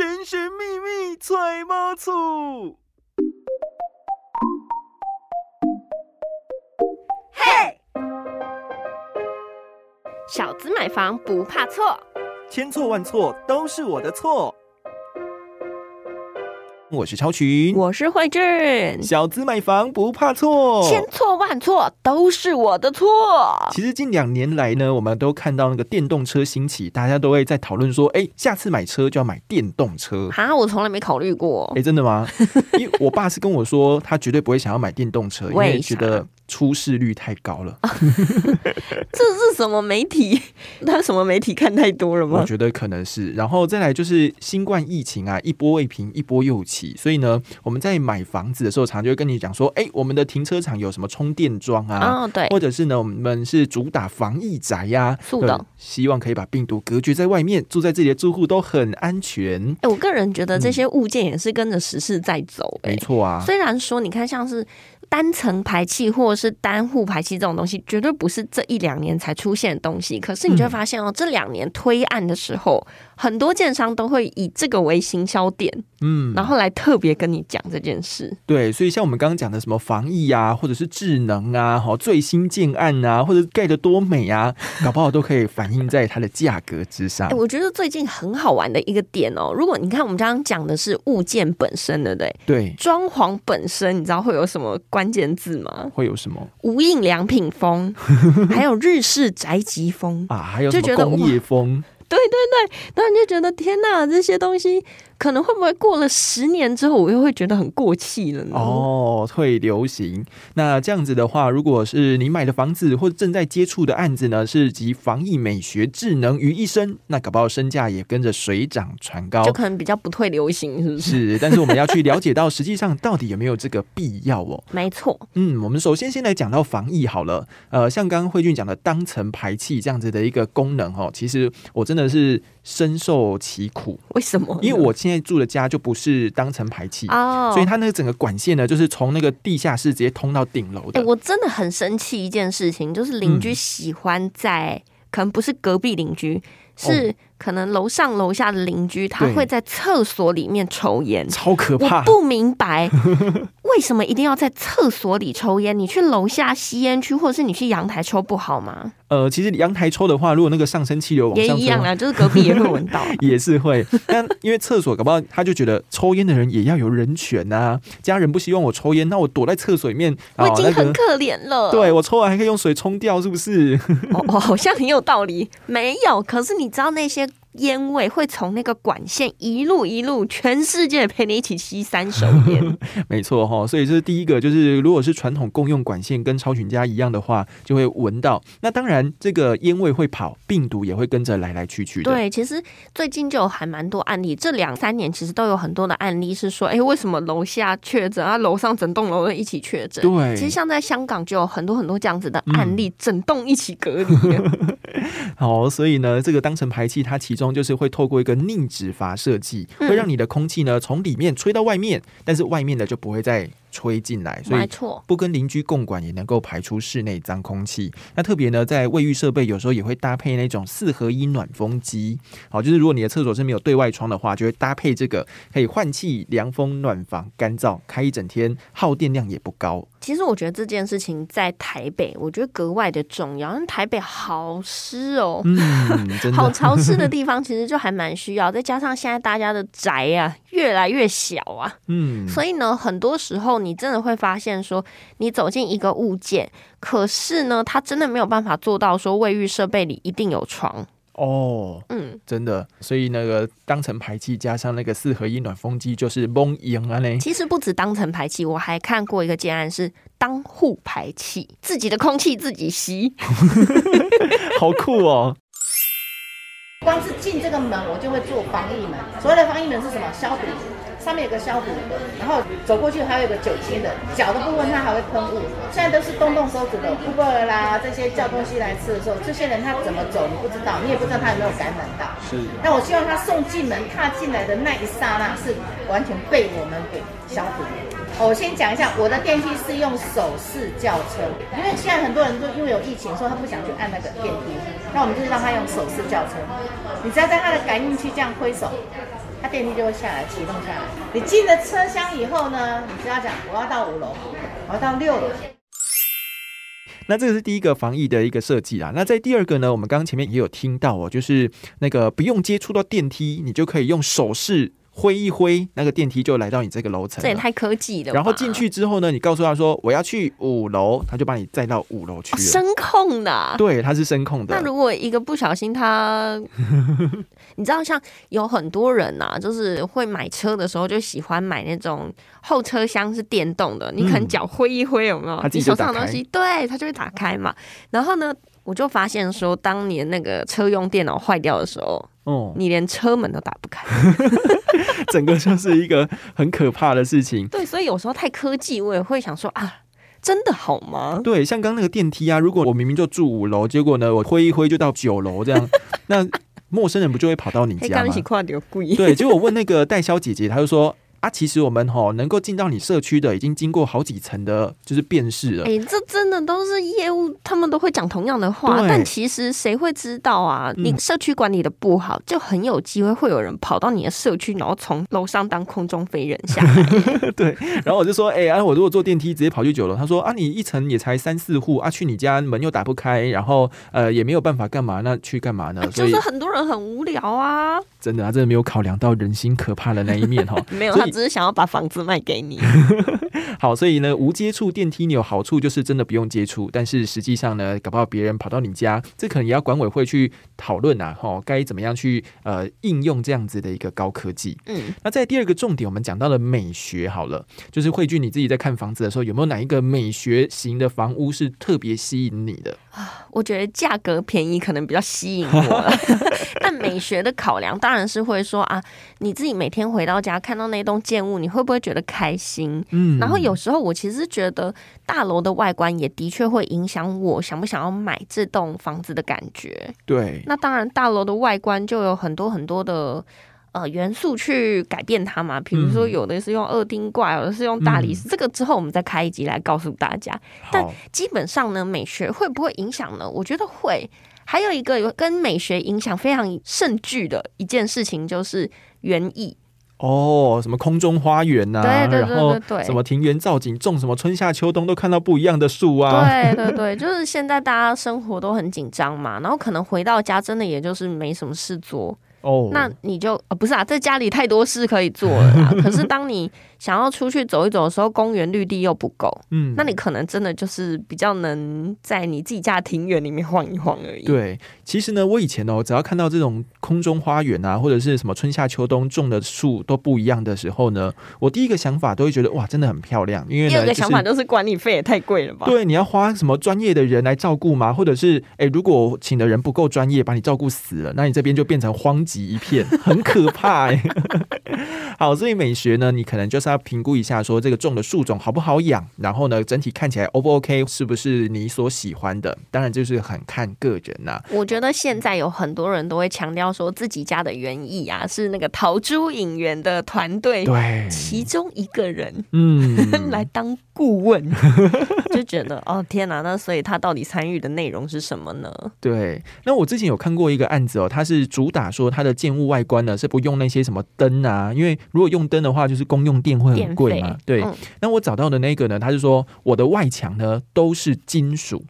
神神秘秘揣猫醋。嘿，小资买房不怕错，千错万错都是我的错。我是超群，我是慧智。小资买房不怕错，千错万错都是我的错。其实近两年来呢，我们都看到那个电动车兴起，大家都会在讨论说，哎，下次买车就要买电动车。哈，我从来没考虑过。哎，真的吗？因为我爸是跟我说，他绝对不会想要买电动车，因为觉得。出事率太高了，这是什么媒体？他什么媒体看太多了吗？我觉得可能是。然后再来就是新冠疫情啊，一波未平，一波又起。所以呢，我们在买房子的时候，常就会跟你讲说，哎，我们的停车场有什么充电桩啊？哦对，或者是呢，我们是主打防疫宅呀，是的，希望可以把病毒隔绝在外面，住在这里的住户都很安全。哎，我个人觉得这些物件也是跟着时事在走。没错啊，虽然说你看像是。单层排气或者是单户排气这种东西，绝对不是这一两年才出现的东西。可是你就会发现哦，这两年推案的时候。很多建商都会以这个为行销点，嗯，然后来特别跟你讲这件事。对，所以像我们刚刚讲的什么防疫啊，或者是智能啊，哈，最新建案啊，或者盖的多美啊，搞不好都可以反映在它的价格之上。哎，我觉得最近很好玩的一个点哦，如果你看我们刚刚讲的是物件本身，对不对？对，装潢本身，你知道会有什么关键字吗？会有什么？无印良品风，还有日式宅急风啊，还有什么工业风？对对对，那你就觉得天哪，这些东西。可能会不会过了十年之后，我又会觉得很过气了呢？哦，退流行。那这样子的话，如果是你买的房子或者正在接触的案子呢，是集防疫、美学、智能于一身，那搞不好身价也跟着水涨船高，就可能比较不退流行，是不是？是。但是我们要去了解到，实际上到底有没有这个必要哦？没错。嗯，我们首先先来讲到防疫好了。呃，像刚刚慧俊讲的单层排气这样子的一个功能哦，其实我真的是深受其苦。为什么？因为我现在住的家就不是当成排气哦，所以它那个整个管线呢，就是从那个地下室直接通到顶楼的。我真的很生气一件事情，就是邻居喜欢在，可能不是隔壁邻居，是可能楼上楼下的邻居，他会在厕所里面抽烟，超可怕。我不明白 为什么一定要在厕所里抽烟？你去楼下吸烟区，或者是你去阳台抽不好吗？呃，其实阳台抽的话，如果那个上升气流往上 也一样啊，就是隔壁也会闻到，也是会。但因为厕所搞不好，他就觉得抽烟的人也要有人权啊，家人不希望我抽烟，那我躲在厕所里面，我已经很可怜了。对我抽完还可以用水冲掉，是不是？哦，好像很有道理。没有，可是你知道那些。烟味会从那个管线一路一路，全世界陪你一起吸三手烟。没错哈，所以这是第一个，就是如果是传统共用管线跟超群家一样的话，就会闻到。那当然，这个烟味会跑，病毒也会跟着来来去去的。对，其实最近就还蛮多案例，这两三年其实都有很多的案例是说，哎，为什么楼下确诊啊，楼上整栋楼一起确诊？对，其实像在香港就有很多很多这样子的案例，整栋一起隔离。好，所以呢，这个当成排气，它其中就是会透过一个逆止阀设计，会让你的空气呢从里面吹到外面，但是外面的就不会再。吹进来，所以不跟邻居共管也能够排出室内脏空气。那特别呢，在卫浴设备有时候也会搭配那种四合一暖风机。好，就是如果你的厕所是没有对外窗的话，就会搭配这个，可以换气、凉风、暖房、干燥，开一整天，耗电量也不高。其实我觉得这件事情在台北，我觉得格外的重要，因为台北好湿哦，嗯好潮湿的地方，其实就还蛮需要。再加上现在大家的宅啊越来越小啊，嗯，所以呢，很多时候。你真的会发现，说你走进一个物件，可是呢，它真的没有办法做到说卫浴设备里一定有床哦。嗯，真的，所以那个当成排气加上那个四合一暖风机就是蒙赢了呢。其实不止当成排气，我还看过一个建案是当户排气，自己的空气自己吸，好酷哦。光是进这个门，我就会做防疫门。所谓的防疫门是什么？消毒，上面有个消毒的，然后走过去还有个酒精的。脚的部分它还会喷雾。现在都是动动手指的，Uber 啦这些叫东西来吃的时候，这些人他怎么走你不知道，你也不知道他有没有感染到。是。那我希望他送进门、踏进来的那一刹那，是完全被我们给消毒。我先讲一下，我的电梯是用手势叫车，因为现在很多人都因为有疫情，说他不想去按那个电梯。那我们就是让他用手势叫车，你只要在他的感应器这样挥手，它电梯就会下来启动下来。你进了车厢以后呢，你只要讲我要到五楼，我要到六楼。那这个是第一个防疫的一个设计啊。那在第二个呢，我们刚刚前面也有听到哦，就是那个不用接触到电梯，你就可以用手势。挥一挥，那个电梯就来到你这个楼层。这也太科技了。然后进去之后呢，你告诉他说我要去五楼，他就把你载到五楼去。声控的。对，它是声控的。那如果一个不小心，他，你知道，像有很多人呐，就是会买车的时候就喜欢买那种后车厢是电动的，你可能脚挥一挥，有没有？你手上的东西，对，它就会打开嘛。然后呢，我就发现说，当年那个车用电脑坏掉的时候。哦，你连车门都打不开，整个就是一个很可怕的事情。对，所以有时候太科技，我也会想说啊，真的好吗？对，像刚那个电梯啊，如果我明明就住五楼，结果呢，我挥一挥就到九楼这样，那陌生人不就会跑到你家吗？对，结果我问那个代销姐姐，她就说。啊，其实我们哈能够进到你社区的，已经经过好几层的，就是辨识了。哎，这真的都是业务，他们都会讲同样的话，但其实谁会知道啊？你社区管理的不好，就很有机会会有人跑到你的社区，然后从楼上当空中飞人下来。对，然后我就说，哎，啊，我如果坐电梯直接跑去九楼，他说啊，你一层也才三四户啊，去你家门又打不开，然后呃也没有办法干嘛，那去干嘛呢？就是很多人很无聊啊。真的啊，真的没有考量到人心可怕的那一面哈。没有，他只是想要把房子卖给你。好，所以呢，无接触电梯你有好处，就是真的不用接触。但是实际上呢，搞不好别人跑到你家，这可能也要管委会去讨论啊，哈，该怎么样去呃应用这样子的一个高科技。嗯，那在第二个重点，我们讲到了美学，好了，就是慧俊你自己在看房子的时候，有没有哪一个美学型的房屋是特别吸引你的？啊，我觉得价格便宜可能比较吸引我，但美学的考量当然是会说啊，你自己每天回到家看到那栋建物，你会不会觉得开心？嗯，然后有时候我其实觉得大楼的外观也的确会影响我想不想要买这栋房子的感觉。对，那当然大楼的外观就有很多很多的。呃，元素去改变它嘛？比如说，有的是用二丁怪，有的是用大理石。这个之后我们再开一集来告诉大家。但基本上呢，美学会不会影响呢？我觉得会。还有一个有跟美学影响非常甚巨的一件事情，就是园艺。哦，什么空中花园呐？对对对对什么庭园造景，种什么春夏秋冬都看到不一样的树啊。对对对，就是现在大家生活都很紧张嘛，然后可能回到家真的也就是没什么事做。哦，那你就呃不是啊，在家里太多事可以做了。可是当你想要出去走一走的时候，公园绿地又不够，嗯，那你可能真的就是比较能在你自己家庭院里面晃一晃而已。对，其实呢，我以前哦，只要看到这种空中花园啊，或者是什么春夏秋冬种的树都不一样的时候呢，我第一个想法都会觉得哇，真的很漂亮。因为第二个想法都是管理费也太贵了吧？对，你要花什么专业的人来照顾吗？或者是哎，如果请的人不够专业，把你照顾死了，那你这边就变成荒极一片，很可怕哎。好，所以美学呢，你可能就是要评估一下，说这个种的树种好不好养，然后呢，整体看起来 O 不 OK，是不是你所喜欢的？当然就是很看个人呐。我觉得现在有很多人都会强调说自己家的园艺啊，是那个桃珠影园的团队对其中一个人嗯 来当顾问，就觉得哦天哪，那所以他到底参与的内容是什么呢？对，那我之前有看过一个案子哦，他是主打说他的建物外观呢是不用那些什么灯啊，因为如果用灯的话，就是公用电会很贵嘛。对，那我找到的那个呢，他是说我的外墙呢都是金属，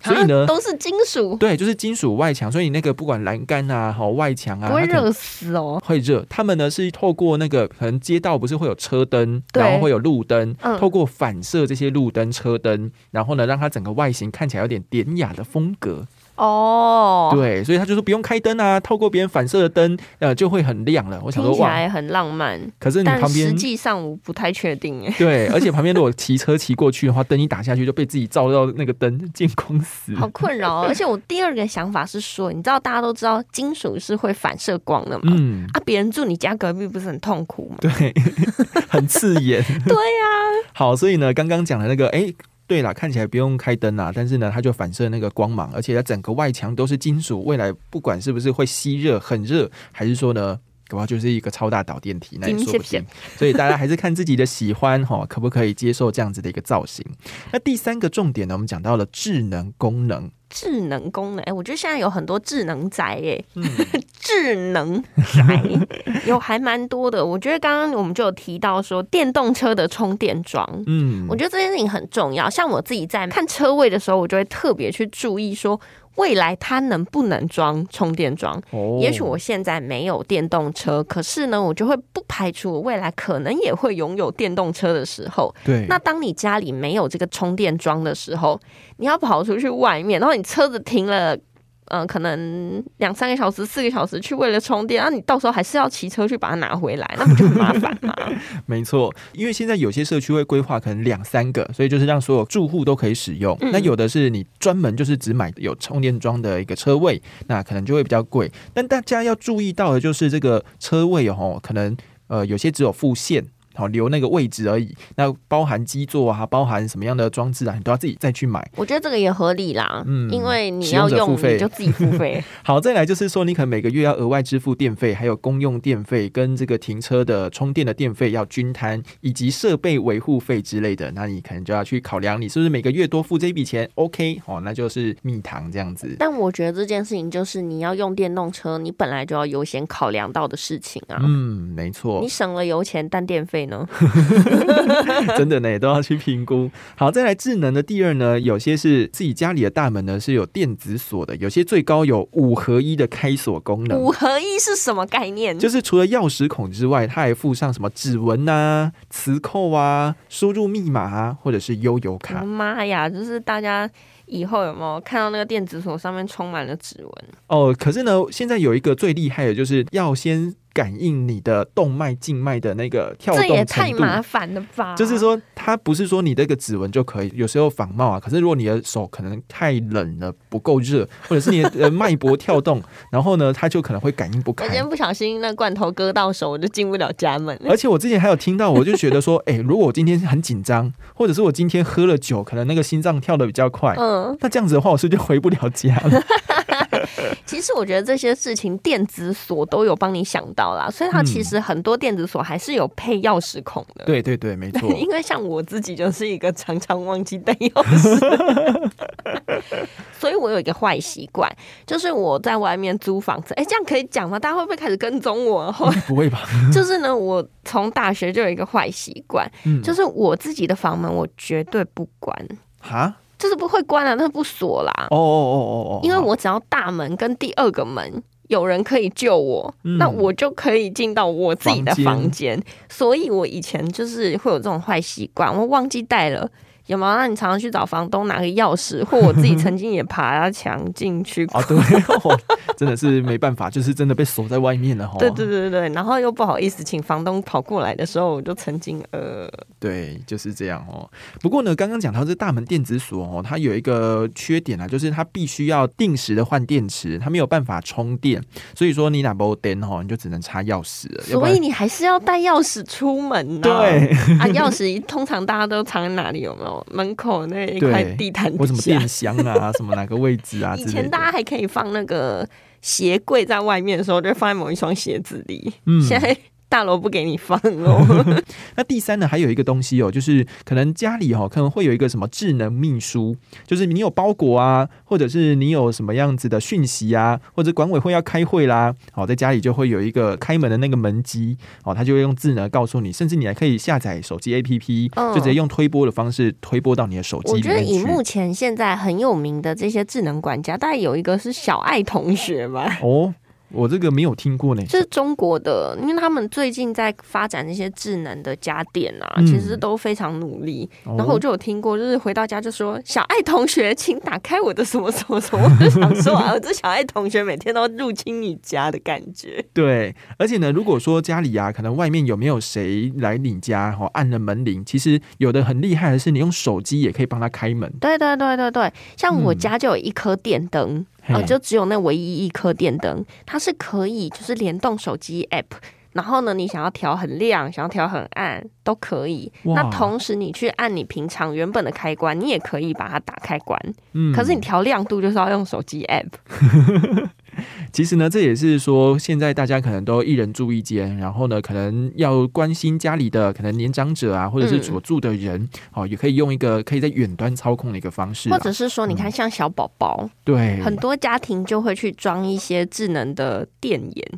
所以呢都是金属，对，就是金属外墙，所以那个不管栏杆啊、好外墙啊，不会热死哦，会热。他们呢是透过那个可能街道不是会有车灯，然后会有路灯，透过反射这些路灯、车灯，然后呢让它整个外形看起来有点典雅的风格。哦，对，所以他就说不用开灯啊，透过别人反射的灯，呃，就会很亮了。我想说，听起来很浪漫。可是你旁边，实际上我不太确定哎。对，而且旁边如果骑车骑过去的话，灯一打下去就被自己照到那个灯，见光死。好困扰。而且我第二个想法是说，你知道大家都知道金属是会反射光的嘛？嗯。啊，别人住你家隔壁不是很痛苦吗？对，很刺眼。对呀。好，所以呢，刚刚讲的那个，哎。对啦，看起来不用开灯啦，但是呢，它就反射那个光芒，而且它整个外墙都是金属，未来不管是不是会吸热、很热，还是说呢，搞不好就是一个超大导电体，那也说不定。所以大家还是看自己的喜欢哈，可不可以接受这样子的一个造型？那第三个重点呢，我们讲到了智能功能。智能功能，哎，我觉得现在有很多智能宅，哎，智能宅有还蛮多的。我觉得刚刚我们就有提到说电动车的充电桩，嗯，我觉得这件事情很重要。像我自己在看车位的时候，我就会特别去注意说。未来它能不能装充电桩？也许我现在没有电动车，可是呢，我就会不排除我未来可能也会拥有电动车的时候。对，那当你家里没有这个充电桩的时候，你要跑出去外面，然后你车子停了。嗯，可能两三个小时、四个小时去为了充电，那你到时候还是要骑车去把它拿回来，那不就很麻烦吗？没错，因为现在有些社区会规划可能两三个，所以就是让所有住户都可以使用。那有的是你专门就是只买有充电桩的一个车位，那可能就会比较贵。但大家要注意到的就是这个车位哦，可能呃有些只有副线。好留那个位置而已，那包含基座啊，包含什么样的装置啊，你都要自己再去买。我觉得这个也合理啦，嗯，因为你要用你就自己付费。好，再来就是说，你可能每个月要额外支付电费，还有公用电费跟这个停车的充电的电费要均摊，以及设备维护费之类的，那你可能就要去考量，你是不是每个月多付这一笔钱？OK，哦，那就是蜜糖这样子。但我觉得这件事情就是你要用电动车，你本来就要优先考量到的事情啊。嗯，没错。你省了油钱，但电费。呢，真的呢，都要去评估。好，再来智能的第二呢，有些是自己家里的大门呢是有电子锁的，有些最高有五合一的开锁功能。五合一是什么概念？就是除了钥匙孔之外，它还附上什么指纹啊、磁扣啊、输入密码啊，或者是悠游卡。妈呀，就是大家以后有没有看到那个电子锁上面充满了指纹？哦，可是呢，现在有一个最厉害的，就是要先。感应你的动脉、静脉的那个跳动，这也太麻烦了吧？就是说，它不是说你这个指纹就可以，有时候仿冒啊。可是如果你的手可能太冷了，不够热，或者是你的脉搏跳动，然后呢，它就可能会感应不开。我今天不小心那罐头割到手，我就进不了家门。而且我之前还有听到，我就觉得说，哎，如果我今天很紧张，或者是我今天喝了酒，可能那个心脏跳的比较快，嗯，那这样子的话，我是不是就回不了家了？其实我觉得这些事情电子锁都有帮你想到啦，所以它其实很多电子锁还是有配钥匙孔的。对对对，没错。因为像我自己就是一个常常忘记带钥匙，所以我有一个坏习惯，就是我在外面租房子。哎，这样可以讲吗？大家会不会开始跟踪我？不会吧？就是呢，我从大学就有一个坏习惯，就是我自己的房门我绝对不关。哈？就是不会关啊，但是不锁啦。哦哦哦哦哦，因为我只要大门跟第二个门有人可以救我，那我就可以进到我自己的房间。所以我以前就是会有这种坏习惯，我忘记带了。有没有？那你常常去找房东拿个钥匙，或我自己曾经也爬墙进去过。对，真的是没办法，就是真的被锁在外面了哈。对对对对然后又不好意思请房东跑过来的时候，我就曾经呃，对，就是这样哦。不过呢，刚刚讲到这大门电子锁哦，它有一个缺点啊，就是它必须要定时的换电池，它没有办法充电，所以说你拿不电哦，你就只能插钥匙了。所以你还是要带钥匙出门呢。对啊，钥匙通常大家都藏在哪里？有没有？门口那一块地毯，或什么电箱啊，什么哪个位置啊？以前大家还可以放那个鞋柜在外面的时候，就放在某一双鞋子里。嗯，现在。大楼不给你放哦。那第三呢，还有一个东西哦，就是可能家里哈可能会有一个什么智能秘书，就是你有包裹啊，或者是你有什么样子的讯息啊，或者管委会要开会啦，哦，在家里就会有一个开门的那个门机，哦，它就会用智能告诉你，甚至你还可以下载手机 APP，就直接用推播的方式推播到你的手机。我觉得以目前现在很有名的这些智能管家，大概有一个是小爱同学吧。哦。我这个没有听过呢，这是中国的，因为他们最近在发展那些智能的家电啊，其实都非常努力。然后我就有听过，就是回到家就说：“小爱同学，请打开我的什么什么什么。”我就想说啊，这小爱同学每天都入侵你家的感觉。对，而且呢，如果说家里啊，可能外面有没有谁来你家，哈，按了门铃，其实有的很厉害的是，你用手机也可以帮他开门。对对对对对，像我家就有一颗电灯。呃，就只有那唯一一颗电灯，它是可以就是联动手机 app，然后呢，你想要调很亮，想要调很暗都可以。那同时你去按你平常原本的开关，你也可以把它打开关。嗯，可是你调亮度就是要用手机 app。其实呢，这也是说现在大家可能都一人住一间，然后呢，可能要关心家里的可能年长者啊，或者是所住的人，哦，也可以用一个可以在远端操控的一个方式，或者是说，你看像小宝宝，对，很多家庭就会去装一些智能的电眼，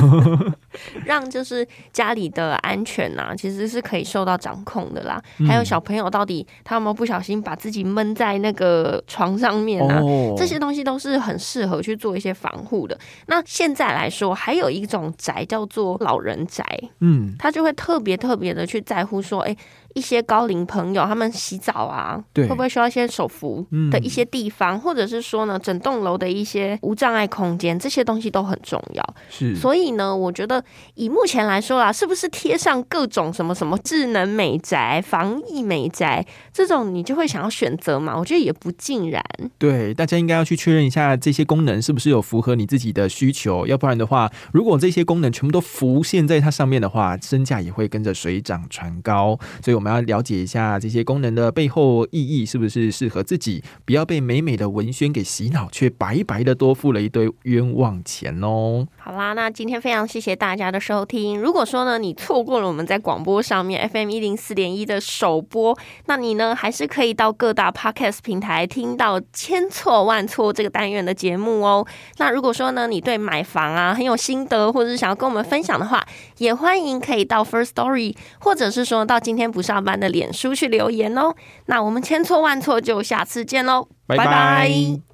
让就是家里的安全呐，其实是可以受到掌控的啦。还有小朋友到底他有没有不小心把自己闷在那个床上面啊？这些东西都是很适合去做一些防护的。那现在来说，还有一种宅叫做老人宅，嗯，他就会特别特别的去在乎说，哎。一些高龄朋友，他们洗澡啊，会不会需要一些手扶的一些地方，或者是说呢，整栋楼的一些无障碍空间，这些东西都很重要。是，所以呢，我觉得以目前来说啦，是不是贴上各种什么什么智能美宅、防疫美宅这种，你就会想要选择嘛？我觉得也不尽然。对，大家应该要去确认一下这些功能是不是有符合你自己的需求，要不然的话，如果这些功能全部都浮现在它上面的话，身价也会跟着水涨船高。所以我。我我们要了解一下这些功能的背后意义是不是适合自己，不要被美美的文宣给洗脑，却白白的多付了一堆冤枉钱哦。好啦，那今天非常谢谢大家的收听。如果说呢，你错过了我们在广播上面 FM 一零四点一的首播，那你呢还是可以到各大 Podcast 平台听到千错万错这个单元的节目哦。那如果说呢，你对买房啊很有心得，或者是想要跟我们分享的话，也欢迎可以到 First Story，或者是说到今天不上上班的脸书去留言哦。那我们千错万错就下次见喽，拜拜。